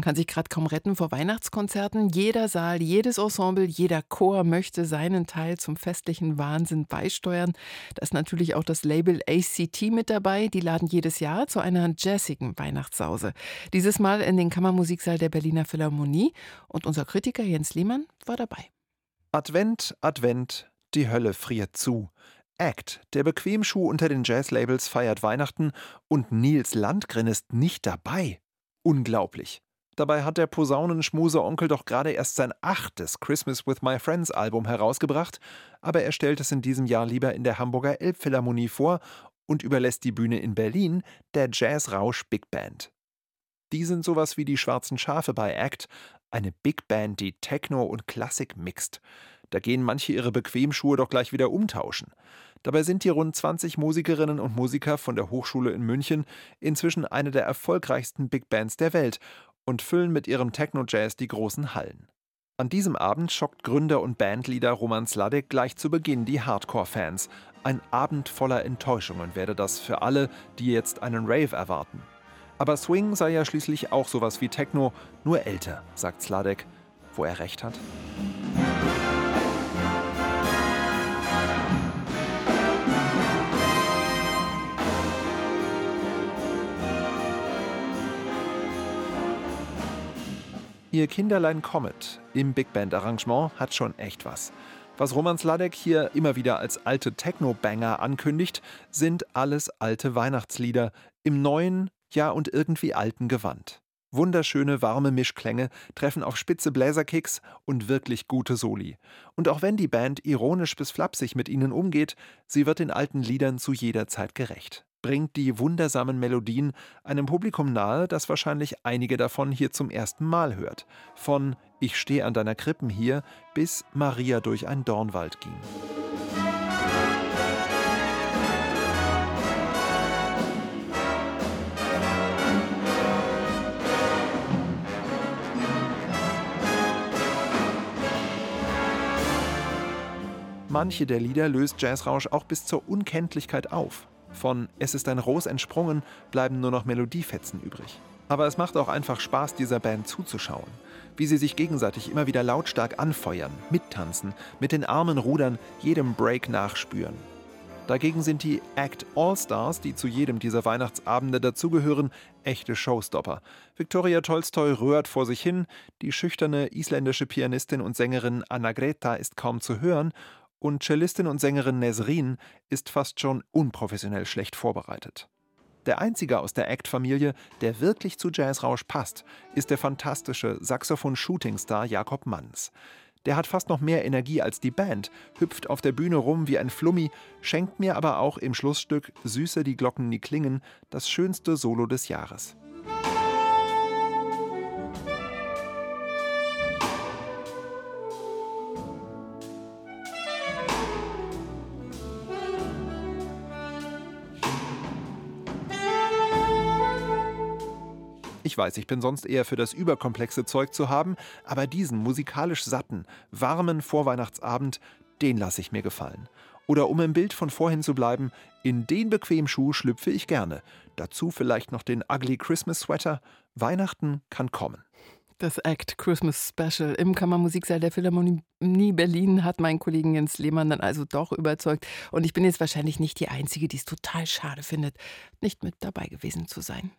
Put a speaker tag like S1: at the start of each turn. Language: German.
S1: Man kann sich gerade kaum retten vor Weihnachtskonzerten. Jeder Saal, jedes Ensemble, jeder Chor möchte seinen Teil zum festlichen Wahnsinn beisteuern. Da ist natürlich auch das Label ACT mit dabei. Die laden jedes Jahr zu einer jazzigen Weihnachtssause. Dieses Mal in den Kammermusiksaal der Berliner Philharmonie. Und unser Kritiker Jens Lehmann war dabei.
S2: Advent, Advent, die Hölle friert zu. Act, der Bequemschuh unter den Jazzlabels, feiert Weihnachten und Nils Landgren ist nicht dabei. Unglaublich. Dabei hat der Posaunenschmuse-Onkel doch gerade erst sein achtes Christmas with My Friends Album herausgebracht, aber er stellt es in diesem Jahr lieber in der Hamburger Elbphilharmonie vor und überlässt die Bühne in Berlin der Jazzrausch Big Band. Die sind sowas wie die schwarzen Schafe bei Act, eine Big Band, die Techno und Klassik mixt. Da gehen manche ihre Bequemschuhe doch gleich wieder umtauschen. Dabei sind die rund 20 Musikerinnen und Musiker von der Hochschule in München inzwischen eine der erfolgreichsten Big Bands der Welt und füllen mit ihrem Techno-Jazz die großen Hallen. An diesem Abend schockt Gründer und Bandleader Roman Sladek gleich zu Beginn die Hardcore-Fans. Ein Abend voller Enttäuschungen werde das für alle, die jetzt einen Rave erwarten. Aber Swing sei ja schließlich auch sowas wie Techno, nur älter, sagt Sladek. Wo er recht hat? Ihr Kinderlein Comet im Big Band Arrangement hat schon echt was. Was Roman Sladek hier immer wieder als alte Techno-Banger ankündigt, sind alles alte Weihnachtslieder im neuen, ja und irgendwie alten Gewand. Wunderschöne, warme Mischklänge treffen auf spitze Bläserkicks und wirklich gute Soli. Und auch wenn die Band ironisch bis flapsig mit ihnen umgeht, sie wird den alten Liedern zu jeder Zeit gerecht bringt die wundersamen Melodien einem Publikum nahe, das wahrscheinlich einige davon hier zum ersten Mal hört. Von Ich steh an deiner Krippen hier bis Maria durch ein Dornwald ging. Manche der Lieder löst Jazzrausch auch bis zur Unkenntlichkeit auf. Von Es ist ein Ros entsprungen bleiben nur noch Melodiefetzen übrig. Aber es macht auch einfach Spaß, dieser Band zuzuschauen. Wie sie sich gegenseitig immer wieder lautstark anfeuern, mittanzen, mit den Armen rudern, jedem Break nachspüren. Dagegen sind die Act All-Stars, die zu jedem dieser Weihnachtsabende dazugehören, echte Showstopper. Viktoria Tolstoi rührt vor sich hin, die schüchterne isländische Pianistin und Sängerin Anna Greta ist kaum zu hören und Cellistin und Sängerin Nesrin ist fast schon unprofessionell schlecht vorbereitet. Der einzige aus der Act-Familie, der wirklich zu Jazzrausch passt, ist der fantastische Saxophon-Shooting-Star Jakob Manns. Der hat fast noch mehr Energie als die Band, hüpft auf der Bühne rum wie ein Flummi, schenkt mir aber auch im Schlussstück Süße die Glocken nie klingen das schönste Solo des Jahres. Ich weiß, ich bin sonst eher für das überkomplexe Zeug zu haben, aber diesen musikalisch satten, warmen Vorweihnachtsabend, den lasse ich mir gefallen. Oder um im Bild von vorhin zu bleiben, in den bequemen Schuh schlüpfe ich gerne. Dazu vielleicht noch den Ugly Christmas Sweater. Weihnachten kann kommen.
S1: Das Act Christmas Special im Kammermusiksaal der Philharmonie Berlin hat meinen Kollegen Jens Lehmann dann also doch überzeugt. Und ich bin jetzt wahrscheinlich nicht die Einzige, die es total schade findet, nicht mit dabei gewesen zu sein.